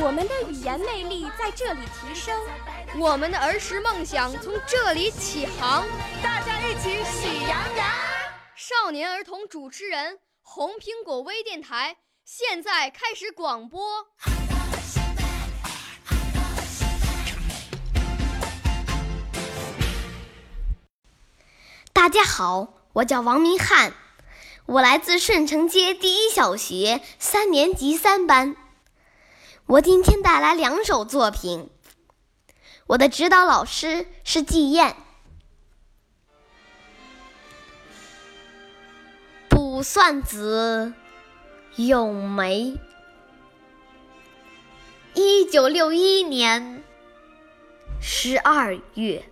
我们的语言魅力在这里提升，我们的儿时梦想从这里起航。大家一起喜羊羊。少年儿童主持人，红苹果微电台现在开始广播。大家好，我叫王明翰，我来自顺城街第一小学三年级三班。我今天带来两首作品，我的指导老师是季燕。卜算子·咏梅，一九六一年十二月。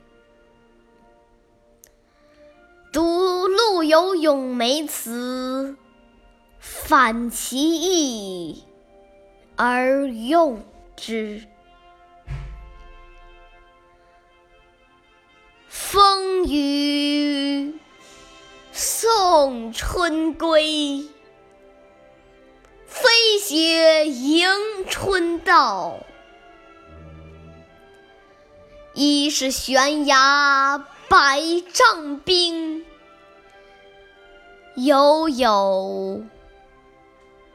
读陆游咏梅词，反其意而用之。风雨送春归，飞雪迎春到。已是悬崖百丈冰。犹有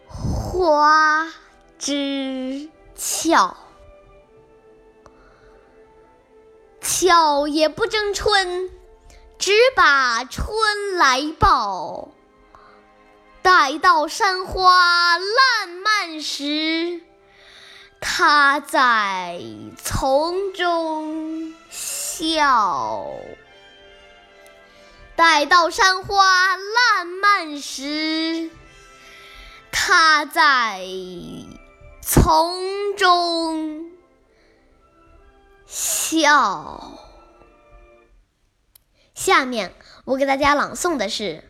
花枝俏，俏也不争春，只把春来报。待到山花烂漫时，她在丛中笑。待到山花烂漫时，她在从中笑。下面我给大家朗诵的是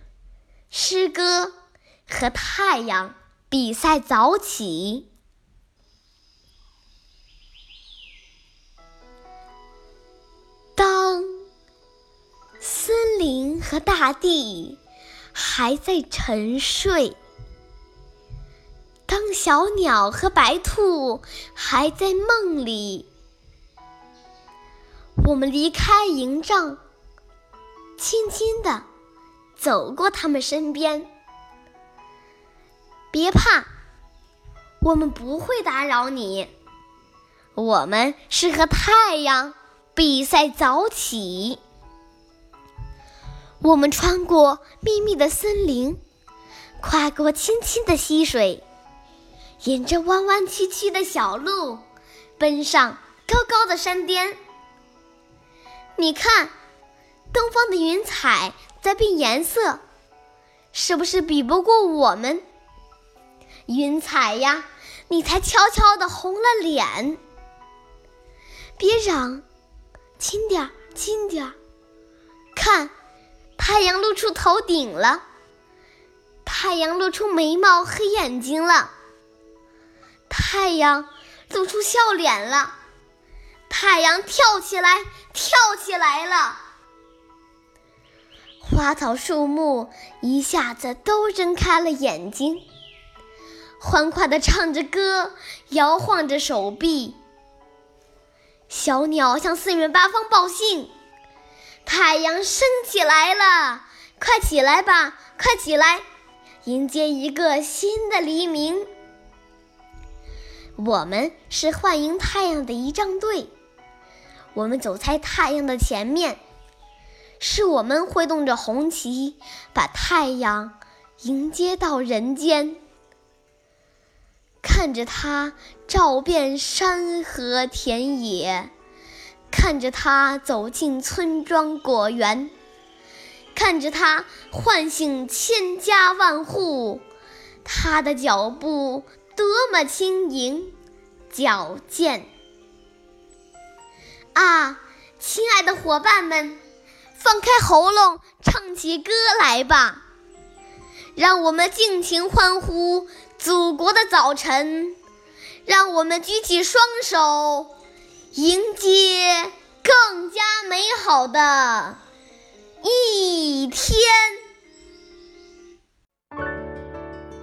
诗歌和太阳比赛早起。当森林和大地还在沉睡，当小鸟和白兔还在梦里，我们离开营帐，轻轻地走过他们身边。别怕，我们不会打扰你。我们是和太阳比赛早起。我们穿过密密的森林，跨过清清的溪水，沿着弯弯曲曲的小路，奔上高高的山巅。你看，东方的云彩在变颜色，是不是比不过我们？云彩呀，你才悄悄的红了脸。别嚷，轻点儿，轻点儿，看。太阳露出头顶了，太阳露出眉毛和眼睛了，太阳露出笑脸了，太阳跳起来，跳起来了，花草树木一下子都睁开了眼睛，欢快的唱着歌，摇晃着手臂，小鸟向四面八方报信。太阳升起来了，快起来吧，快起来，迎接一个新的黎明。我们是欢迎太阳的仪仗队，我们走在太阳的前面，是我们挥动着红旗，把太阳迎接到人间。看着它照遍山河田野。看着他走进村庄果园，看着他唤醒千家万户，他的脚步多么轻盈、矫健！啊，亲爱的伙伴们，放开喉咙，唱起歌来吧！让我们尽情欢呼祖国的早晨，让我们举起双手，迎接更加美好的